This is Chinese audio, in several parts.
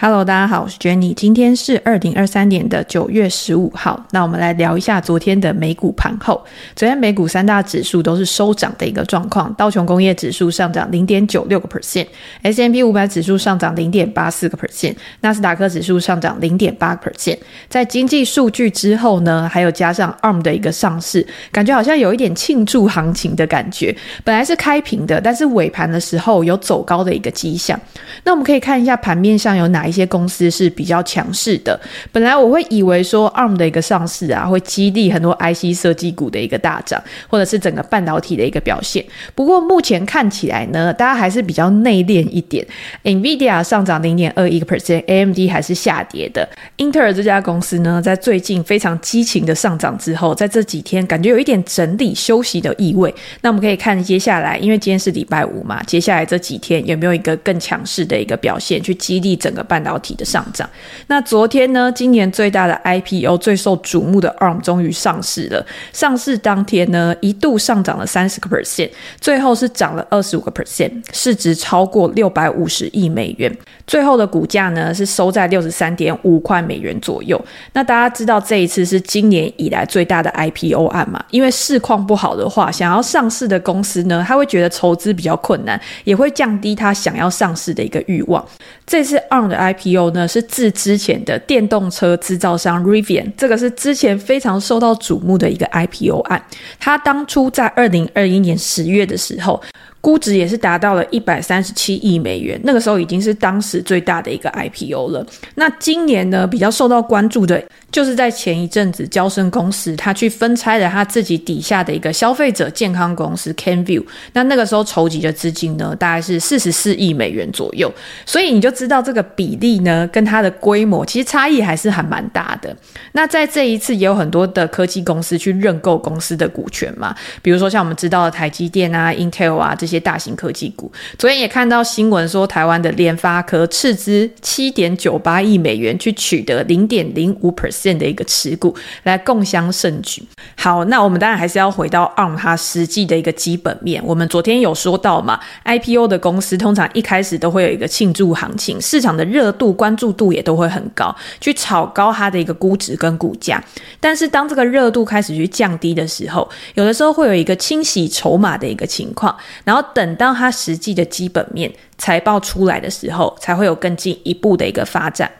Hello，大家好，我是 Jenny。今天是二零二三年的九月十五号。那我们来聊一下昨天的美股盘后。昨天美股三大指数都是收涨的一个状况。道琼工业指数上涨零点九六个 percent，S&P 五百指数上涨零点八四个 percent，纳斯达克指数上涨零点八个 percent。在经济数据之后呢，还有加上 ARM 的一个上市，感觉好像有一点庆祝行情的感觉。本来是开平的，但是尾盘的时候有走高的一个迹象。那我们可以看一下盘面上有哪一些公司是比较强势的。本来我会以为说 ARM 的一个上市啊，会激励很多 IC 设计股的一个大涨，或者是整个半导体的一个表现。不过目前看起来呢，大家还是比较内敛一点。NVIDIA 上涨零点二一个 percent，AMD 还是下跌的。英特尔这家公司呢，在最近非常激情的上涨之后，在这几天感觉有一点整理休息的意味。那我们可以看接下来，因为今天是礼拜五嘛，接下来这几天有没有一个更强势的一个表现，去激励整个半半导体的上涨。那昨天呢，今年最大的 IPO 最受瞩目的 ARM 终于上市了。上市当天呢，一度上涨了三十个 percent，最后是涨了二十五个 percent，市值超过六百五十亿美元。最后的股价呢，是收在六十三点五块美元左右。那大家知道这一次是今年以来最大的 IPO 案嘛？因为市况不好的话，想要上市的公司呢，他会觉得筹资比较困难，也会降低他想要上市的一个欲望。这次 ARM 的 IPO 呢，是自之前的电动车制造商 Rivian，这个是之前非常受到瞩目的一个 IPO 案。它当初在二零二一年十月的时候，估值也是达到了一百三十七亿美元，那个时候已经是当时最大的一个 IPO 了。那今年呢，比较受到关注的，就是在前一阵子，交生公司他去分拆了他自己底下的一个消费者健康公司 Canview 那那个时候筹集的资金呢，大概是四十四亿美元左右。所以你就知道这个比例呢，跟它的规模其实差异还是还蛮大的。那在这一次也有很多的科技公司去认购公司的股权嘛，比如说像我们知道的台积电啊、Intel 啊这些。些大型科技股，昨天也看到新闻说，台湾的联发科斥资七点九八亿美元去取得零点零五 percent 的一个持股，来共襄盛举。好，那我们当然还是要回到 ARM 它实际的一个基本面。我们昨天有说到嘛，IPO 的公司通常一开始都会有一个庆祝行情，市场的热度、关注度也都会很高，去炒高它的一个估值跟股价。但是当这个热度开始去降低的时候，有的时候会有一个清洗筹码的一个情况，然后。要等到它实际的基本面财报出来的时候，才会有更进一步的一个发展。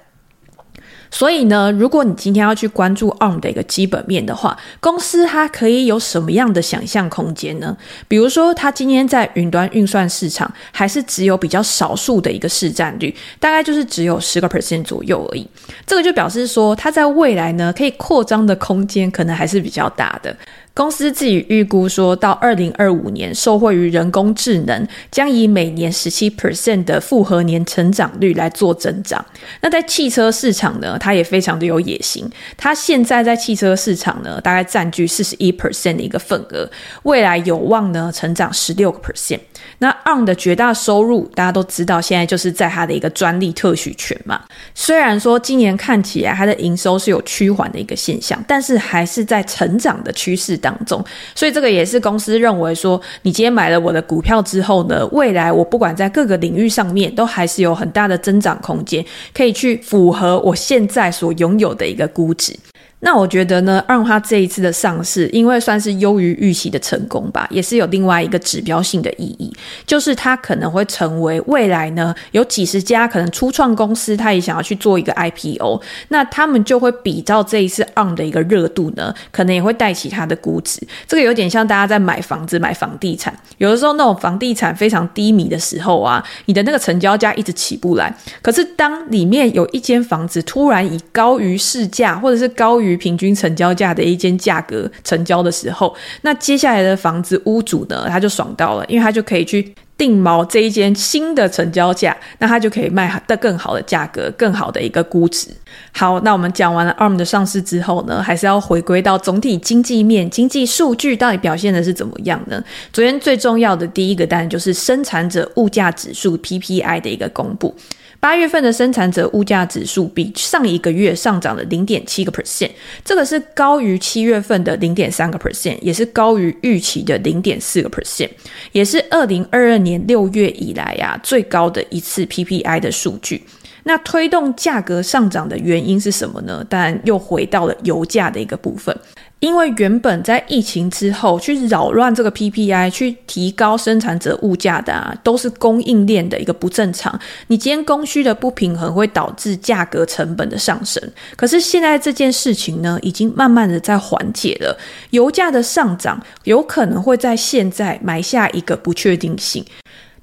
所以呢，如果你今天要去关注 ARM 的一个基本面的话，公司它可以有什么样的想象空间呢？比如说，它今天在云端运算市场还是只有比较少数的一个市占率，大概就是只有十个 percent 左右而已。这个就表示说，它在未来呢，可以扩张的空间可能还是比较大的。公司自己预估说，到二零二五年，受惠于人工智能，将以每年十七 percent 的复合年成长率来做增长。那在汽车市场呢，它也非常的有野心。它现在在汽车市场呢，大概占据四十一 percent 的一个份额，未来有望呢成长十六个 percent。那 ARM 的绝大收入，大家都知道，现在就是在它的一个专利特许权嘛。虽然说今年看起来它的营收是有趋缓的一个现象，但是还是在成长的趋势当当中，所以这个也是公司认为说，你今天买了我的股票之后呢，未来我不管在各个领域上面，都还是有很大的增长空间，可以去符合我现在所拥有的一个估值。那我觉得呢让它这一次的上市，因为算是优于预期的成功吧，也是有另外一个指标性的意义，就是它可能会成为未来呢，有几十家可能初创公司，它也想要去做一个 IPO，那他们就会比照这一次 On 的一个热度呢，可能也会带起它的估值。这个有点像大家在买房子、买房地产，有的时候那种房地产非常低迷的时候啊，你的那个成交价一直起不来，可是当里面有一间房子突然以高于市价，或者是高于于平均成交价的一间价格成交的时候，那接下来的房子屋主呢，他就爽到了，因为他就可以去定锚这一间新的成交价，那它就可以卖得更好的价格，更好的一个估值。好，那我们讲完了 ARM 的上市之后呢，还是要回归到总体经济面，经济数据到底表现的是怎么样呢？昨天最重要的第一个单就是生产者物价指数 PPI 的一个公布。八月份的生产者物价指数比上一个月上涨了零点七个 percent，这个是高于七月份的零点三个 percent，也是高于预期的零点四个 percent，也是二零二二年年六月以来呀、啊、最高的一次 PPI 的数据。那推动价格上涨的原因是什么呢？当然又回到了油价的一个部分。因为原本在疫情之后去扰乱这个 PPI，去提高生产者物价的啊，都是供应链的一个不正常。你今天供需的不平衡会导致价格成本的上升。可是现在这件事情呢，已经慢慢的在缓解了。油价的上涨有可能会在现在埋下一个不确定性。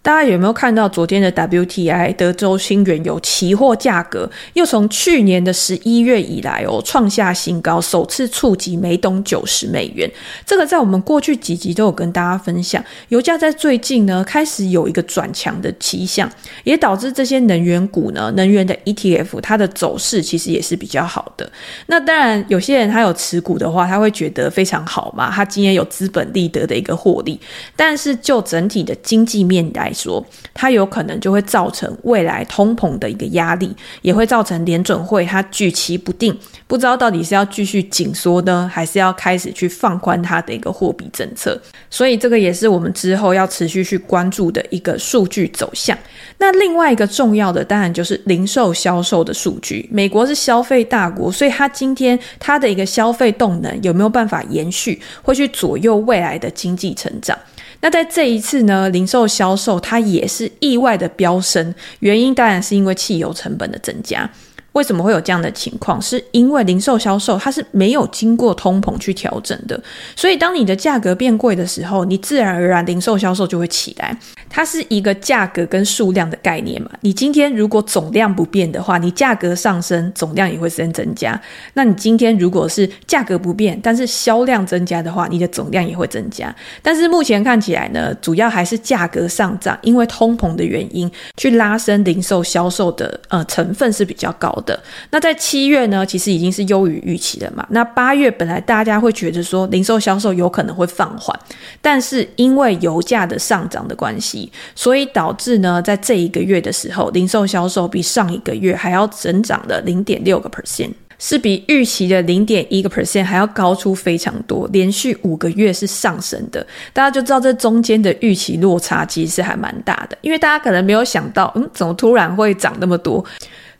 大家有没有看到昨天的 WTI 德州新原油期货价格又从去年的十一月以来哦创下新高，首次触及每桶九十美元。这个在我们过去几集都有跟大家分享，油价在最近呢开始有一个转强的迹象，也导致这些能源股呢能源的 ETF 它的走势其实也是比较好的。那当然有些人他有持股的话，他会觉得非常好嘛，他今天有资本利得的一个获利。但是就整体的经济面来说，它有可能就会造成未来通膨的一个压力，也会造成联准会它举棋不定，不知道到底是要继续紧缩呢，还是要开始去放宽它的一个货币政策。所以这个也是我们之后要持续去关注的一个数据走向。那另外一个重要的，当然就是零售销售的数据。美国是消费大国，所以它今天它的一个消费动能有没有办法延续，会去左右未来的经济成长。那在这一次呢，零售销售它也是意外的飙升，原因当然是因为汽油成本的增加。为什么会有这样的情况？是因为零售销售它是没有经过通膨去调整的，所以当你的价格变贵的时候，你自然而然零售销售就会起来。它是一个价格跟数量的概念嘛。你今天如果总量不变的话，你价格上升，总量也会先增加。那你今天如果是价格不变，但是销量增加的话，你的总量也会增加。但是目前看起来呢，主要还是价格上涨，因为通膨的原因去拉升零售销售的呃成分是比较高的。的那在七月呢，其实已经是优于预期的嘛。那八月本来大家会觉得说零售销售有可能会放缓，但是因为油价的上涨的关系，所以导致呢，在这一个月的时候，零售销售比上一个月还要增长了零点六个 percent，是比预期的零点一个 percent 还要高出非常多，连续五个月是上升的。大家就知道这中间的预期落差其实还蛮大的，因为大家可能没有想到，嗯，怎么突然会涨那么多？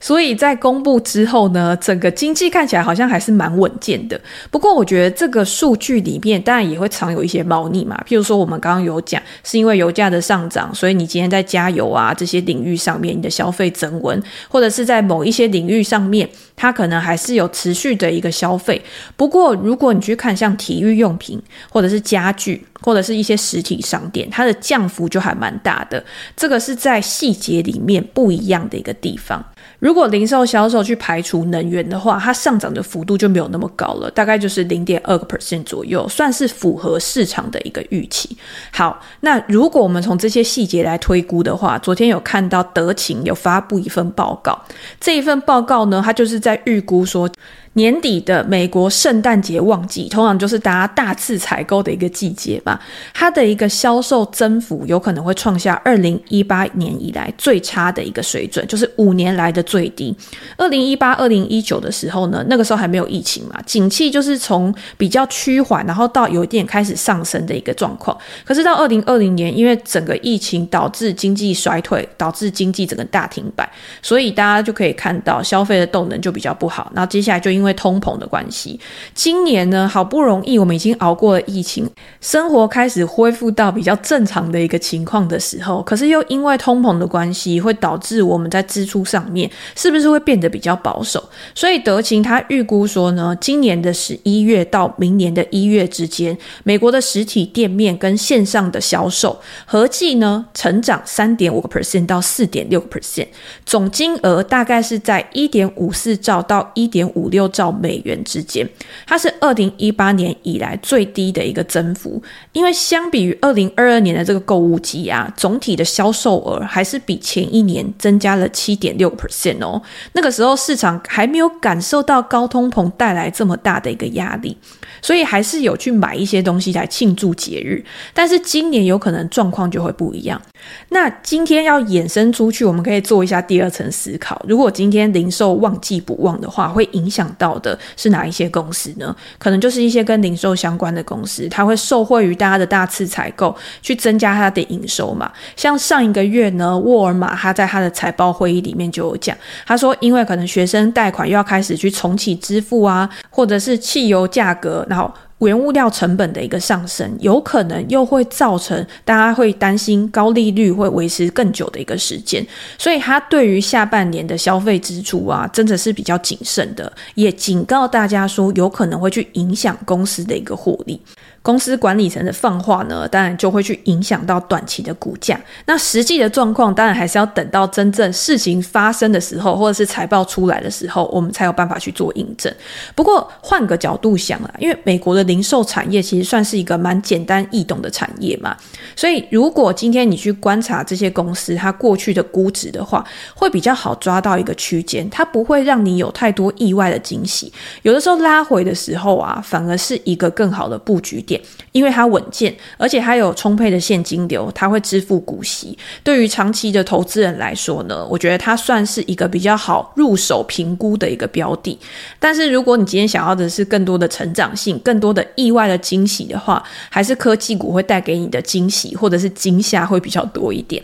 所以在公布之后呢，整个经济看起来好像还是蛮稳健的。不过我觉得这个数据里面当然也会藏有一些猫腻嘛。譬如说我们刚刚有讲，是因为油价的上涨，所以你今天在加油啊这些领域上面，你的消费增温，或者是在某一些领域上面，它可能还是有持续的一个消费。不过如果你去看像体育用品，或者是家具，或者是一些实体商店，它的降幅就还蛮大的。这个是在细节里面不一样的一个地方。如果零售销售去排除能源的话，它上涨的幅度就没有那么高了，大概就是零点二个 percent 左右，算是符合市场的一个预期。好，那如果我们从这些细节来推估的话，昨天有看到德勤有发布一份报告，这一份报告呢，它就是在预估说，年底的美国圣诞节旺季，通常就是大家大肆采购的一个季节嘛，它的一个销售增幅有可能会创下二零一八年以来最差的一个水准，就是五年来的最低。二零一八、二零一九的时候呢，那个时候还没有疫情嘛，景气就是从比较趋缓，然后到有一点开始上升的一个状况。可是到二零二零年，因为整个疫情导致经济衰退，导致经济整个大停摆，所以大家就可以看到消费的动能就比较不好。然后接下来就因为因为通膨的关系，今年呢，好不容易我们已经熬过了疫情，生活开始恢复到比较正常的一个情况的时候，可是又因为通膨的关系，会导致我们在支出上面是不是会变得比较保守？所以德勤他预估说呢，今年的十一月到明年的一月之间，美国的实体店面跟线上的销售合计呢，成长三点五个 percent 到四点六个 percent，总金额大概是在一点五四兆到一点五六兆美元之间，它是二零一八年以来最低的一个增幅。因为相比于二零二二年的这个购物季啊，总体的销售额还是比前一年增加了七点六 percent 哦。那个时候市场还没有感受到高通膨带来这么大的一个压力，所以还是有去买一些东西来庆祝节日。但是今年有可能状况就会不一样。那今天要衍生出去，我们可以做一下第二层思考。如果今天零售旺季不旺的话，会影响到。的是哪一些公司呢？可能就是一些跟零售相关的公司，它会受惠于大家的大次采购，去增加它的营收嘛。像上一个月呢，沃尔玛他在他的财报会议里面就有讲他说因为可能学生贷款又要开始去重启支付啊，或者是汽油价格，然后。原物料成本的一个上升，有可能又会造成大家会担心高利率会维持更久的一个时间，所以他对于下半年的消费支出啊，真的是比较谨慎的，也警告大家说，有可能会去影响公司的一个获利。公司管理层的放话呢，当然就会去影响到短期的股价。那实际的状况，当然还是要等到真正事情发生的时候，或者是财报出来的时候，我们才有办法去做印证。不过换个角度想啊，因为美国的零售产业其实算是一个蛮简单易懂的产业嘛，所以如果今天你去观察这些公司它过去的估值的话，会比较好抓到一个区间，它不会让你有太多意外的惊喜。有的时候拉回的时候啊，反而是一个更好的布局点。因为它稳健，而且它有充沛的现金流，它会支付股息。对于长期的投资人来说呢，我觉得它算是一个比较好入手评估的一个标的。但是如果你今天想要的是更多的成长性、更多的意外的惊喜的话，还是科技股会带给你的惊喜或者是惊吓会比较多一点。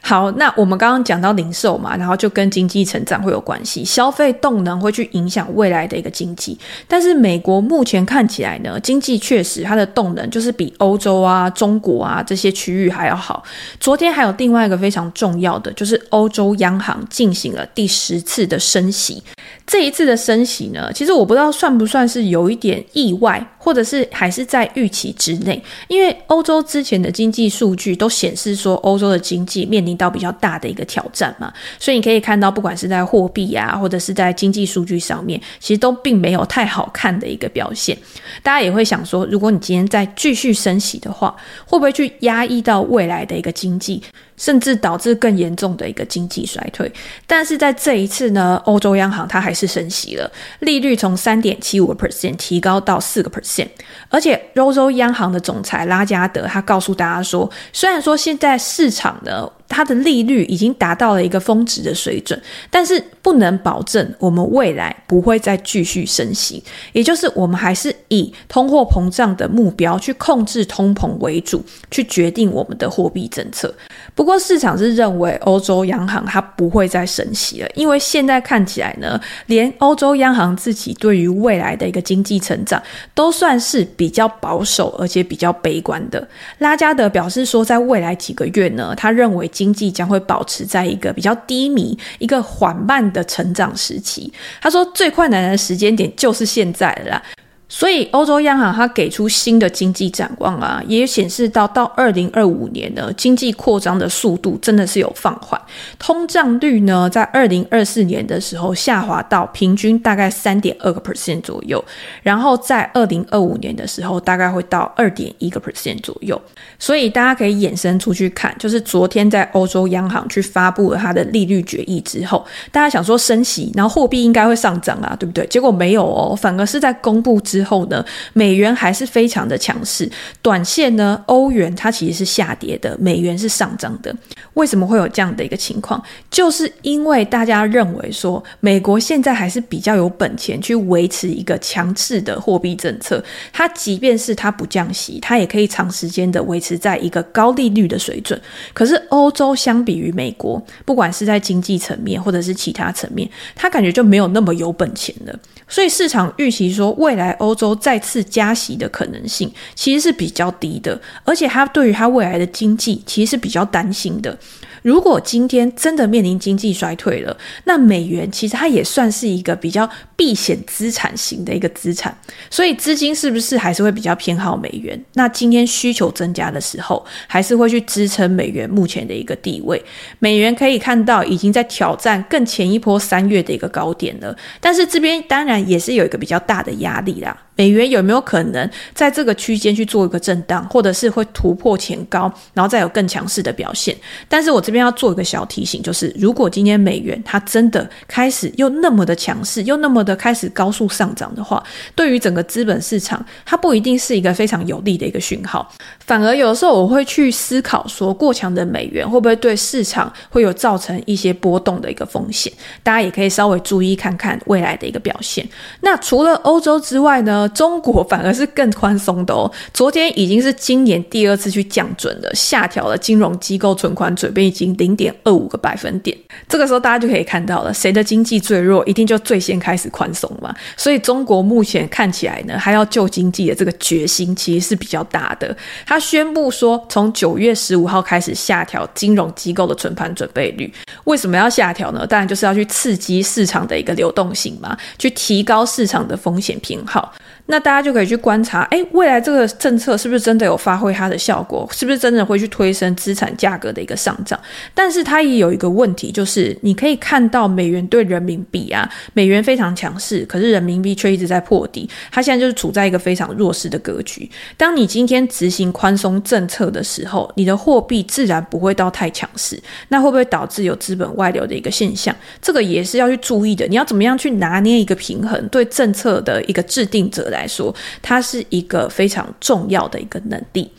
好，那我们刚刚讲到零售嘛，然后就跟经济成长会有关系，消费动能会去影响未来的一个经济。但是美国目前看起来呢，经济确实它的动能就是比欧洲啊、中国啊这些区域还要好。昨天还有另外一个非常重要的，就是欧洲央行进行了第十次的升息。这一次的升息呢，其实我不知道算不算是有一点意外，或者是还是在预期之内。因为欧洲之前的经济数据都显示说，欧洲的经济面面临到比较大的一个挑战嘛，所以你可以看到，不管是在货币啊，或者是在经济数据上面，其实都并没有太好看的一个表现。大家也会想说，如果你今天再继续升息的话，会不会去压抑到未来的一个经济？甚至导致更严重的一个经济衰退，但是在这一次呢，欧洲央行它还是升息了，利率从三点七五个 percent 提高到四个 percent，而且欧洲央行的总裁拉加德他告诉大家说，虽然说现在市场呢。它的利率已经达到了一个峰值的水准，但是不能保证我们未来不会再继续升息，也就是我们还是以通货膨胀的目标去控制通膨为主，去决定我们的货币政策。不过不过市场是认为欧洲央行它不会再升息了，因为现在看起来呢，连欧洲央行自己对于未来的一个经济成长都算是比较保守而且比较悲观的。拉加德表示说，在未来几个月呢，他认为。经济将会保持在一个比较低迷、一个缓慢的成长时期。他说，最困难的时间点就是现在了啦。所以，欧洲央行它给出新的经济展望啊，也显示到到二零二五年呢，经济扩张的速度真的是有放缓，通胀率呢在二零二四年的时候下滑到平均大概三点二个 percent 左右，然后在二零二五年的时候大概会到二点一个 percent 左右。所以大家可以衍生出去看，就是昨天在欧洲央行去发布了它的利率决议之后，大家想说升息，然后货币应该会上涨啊，对不对？结果没有哦，反而是在公布之。之后呢，美元还是非常的强势。短线呢，欧元它其实是下跌的，美元是上涨的。为什么会有这样的一个情况？就是因为大家认为说，美国现在还是比较有本钱去维持一个强势的货币政策。它即便是它不降息，它也可以长时间的维持在一个高利率的水准。可是欧洲相比于美国，不管是在经济层面或者是其他层面，它感觉就没有那么有本钱了。所以市场预期说，未来欧欧洲再次加息的可能性其实是比较低的，而且他对于他未来的经济其实是比较担心的。如果今天真的面临经济衰退了，那美元其实它也算是一个比较避险资产型的一个资产，所以资金是不是还是会比较偏好美元？那今天需求增加的时候，还是会去支撑美元目前的一个地位。美元可以看到已经在挑战更前一波三月的一个高点了，但是这边当然也是有一个比较大的压力啦。美元有没有可能在这个区间去做一个震荡，或者是会突破前高，然后再有更强势的表现？但是我这边要做一个小提醒，就是如果今天美元它真的开始又那么的强势，又那么的开始高速上涨的话，对于整个资本市场，它不一定是一个非常有利的一个讯号。反而有的时候我会去思考说，过强的美元会不会对市场会有造成一些波动的一个风险？大家也可以稍微注意看看未来的一个表现。那除了欧洲之外呢，中国 反而是更宽松的哦。昨天已经是今年第二次去降准了，下调了金融机构存款准备金零点二五个百分点。这个时候大家就可以看到了，谁的经济最弱，一定就最先开始宽松嘛。所以中国目前看起来呢，还要救经济的这个决心其实是比较大的。他宣布说，从九月十五号开始下调金融机构的存款准备率。为什么要下调呢？当然就是要去刺激市场的一个流动性嘛，去提高市场的风险偏好。那大家就可以去观察，哎，未来这个政策是不是真的有发挥它的效果？是不是真的会去推升资产价格的一个上涨？但是它也有一个问题，就是你可以看到美元对人民币啊，美元非常强势，可是人民币却一直在破底，它现在就是处在一个非常弱势的格局。当你今天执行宽松政策的时候，你的货币自然不会到太强势，那会不会导致有资本外流的一个现象？这个也是要去注意的。你要怎么样去拿捏一个平衡？对政策的一个制定者来来说，它是一个非常重要的一个能力。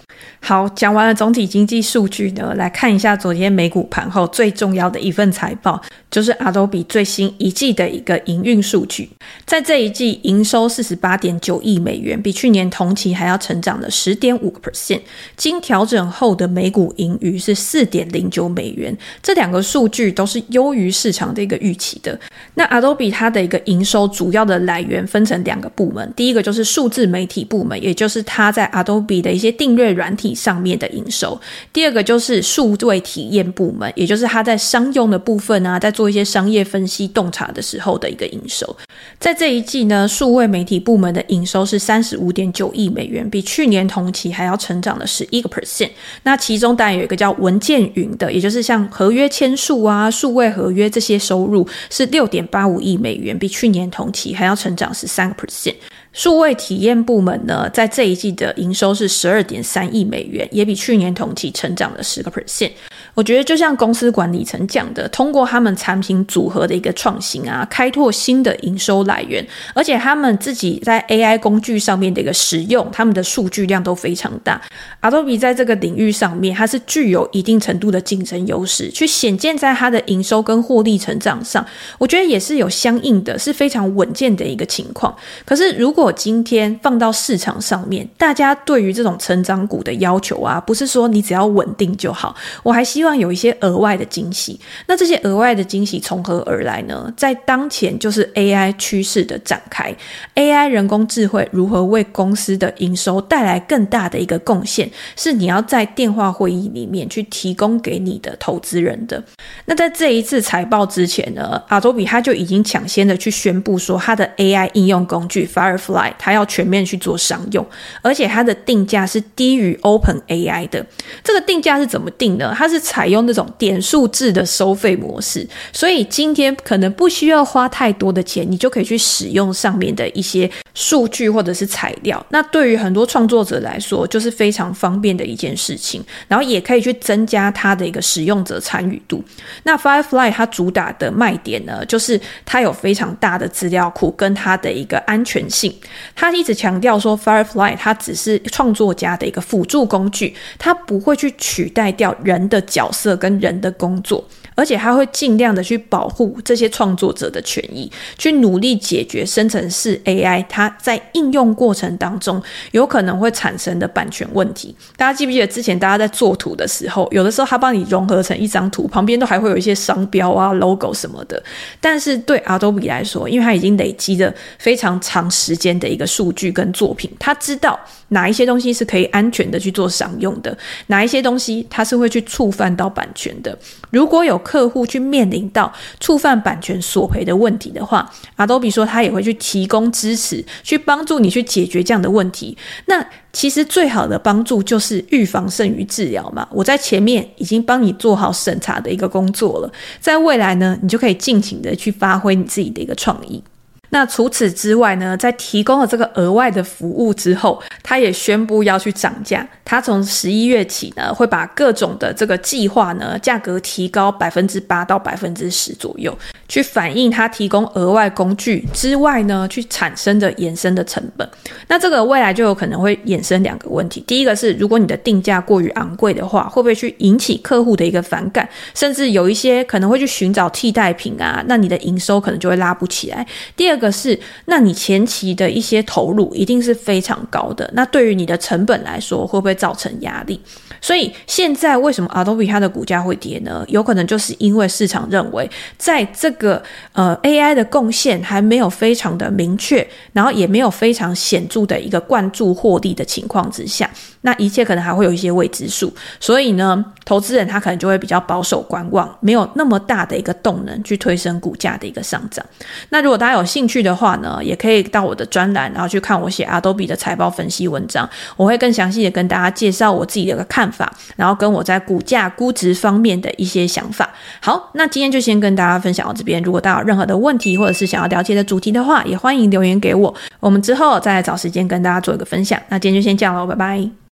好，讲完了总体经济数据呢，来看一下昨天美股盘后最重要的一份财报，就是 Adobe 最新一季的一个营运数据。在这一季，营收四十八点九亿美元，比去年同期还要成长了十点五个 percent。经调整后的每股盈余是四点零九美元，这两个数据都是优于市场的一个预期的。那 Adobe 它的一个营收主要的来源分成两个部门，第一个就是数字媒体部门，也就是它在 Adobe 的一些订阅软体上面的营收；第二个就是数位体验部门，也就是他在商用的部分啊，在做一些商业分析洞察的时候的一个营收。在这一季呢，数位媒体部门的营收是三十五点九亿美元，比去年同期还要成长了十一个 percent。那其中当然有一个叫文件云的，也就是像合约签署啊、数位合约这些收入是六点八五亿美元，比去年同期还要成长十三个 percent。数位体验部门呢，在这一季的营收是十二点三亿美元，也比去年同期成长了十个 percent。我觉得就像公司管理层讲的，通过他们产品组合的一个创新啊，开拓新的营收来源，而且他们自己在 AI 工具上面的一个使用，他们的数据量都非常大。Adobe 在这个领域上面，它是具有一定程度的竞争优势，去显见在它的营收跟获利成长上，我觉得也是有相应的，是非常稳健的一个情况。可是如果今天放到市场上面，大家对于这种成长股的要求啊，不是说你只要稳定就好，我还希望。有一些额外的惊喜，那这些额外的惊喜从何而来呢？在当前就是 AI 趋势的展开，AI 人工智慧如何为公司的营收带来更大的一个贡献，是你要在电话会议里面去提供给你的投资人的。那在这一次财报之前呢，Adobe 它就已经抢先的去宣布说，它的 AI 应用工具 Firefly 它要全面去做商用，而且它的定价是低于 OpenAI 的。这个定价是怎么定呢？它是采用那种点数制的收费模式，所以今天可能不需要花太多的钱，你就可以去使用上面的一些数据或者是材料。那对于很多创作者来说，就是非常方便的一件事情，然后也可以去增加它的一个使用者参与度。那 Firefly 它主打的卖点呢，就是它有非常大的资料库跟它的一个安全性。它一直强调说，Firefly 它只是创作家的一个辅助工具，它不会去取代掉人的角色跟人的工作。而且他会尽量的去保护这些创作者的权益，去努力解决生成式 AI 它在应用过程当中有可能会产生的版权问题。大家记不记得之前大家在做图的时候，有的时候他帮你融合成一张图，旁边都还会有一些商标啊、logo 什么的。但是对 Adobe 来说，因为它已经累积了非常长时间的一个数据跟作品，他知道哪一些东西是可以安全的去做商用的，哪一些东西它是会去触犯到版权的。如果有客户去面临到触犯版权索赔的问题的话，Adobe 说他也会去提供支持，去帮助你去解决这样的问题。那其实最好的帮助就是预防胜于治疗嘛。我在前面已经帮你做好审查的一个工作了，在未来呢，你就可以尽情的去发挥你自己的一个创意。那除此之外呢，在提供了这个额外的服务之后，他也宣布要去涨价。它从十一月起呢，会把各种的这个计划呢，价格提高百分之八到百分之十左右，去反映它提供额外工具之外呢，去产生的延伸的成本。那这个未来就有可能会衍生两个问题，第一个是如果你的定价过于昂贵的话，会不会去引起客户的一个反感，甚至有一些可能会去寻找替代品啊，那你的营收可能就会拉不起来。第二个是，那你前期的一些投入一定是非常高的，那对于你的成本来说，会不会造成压力？所以现在为什么 Adobe 它的股价会跌呢？有可能就是因为市场认为，在这个呃 AI 的贡献还没有非常的明确，然后也没有非常显著的一个灌注获利的情况之下，那一切可能还会有一些未知数。所以呢，投资人他可能就会比较保守观望，没有那么大的一个动能去推升股价的一个上涨。那如果大家有兴趣的话呢，也可以到我的专栏，然后去看我写 Adobe 的财报分析文章，我会更详细的跟大家介绍我自己的一个看法，然后跟我在股价估值方面的一些想法。好，那今天就先跟大家分享到这边。如果大家有任何的问题，或者是想要了解的主题的话，也欢迎留言给我，我们之后再找时间跟大家做一个分享。那今天就先这样喽，拜拜。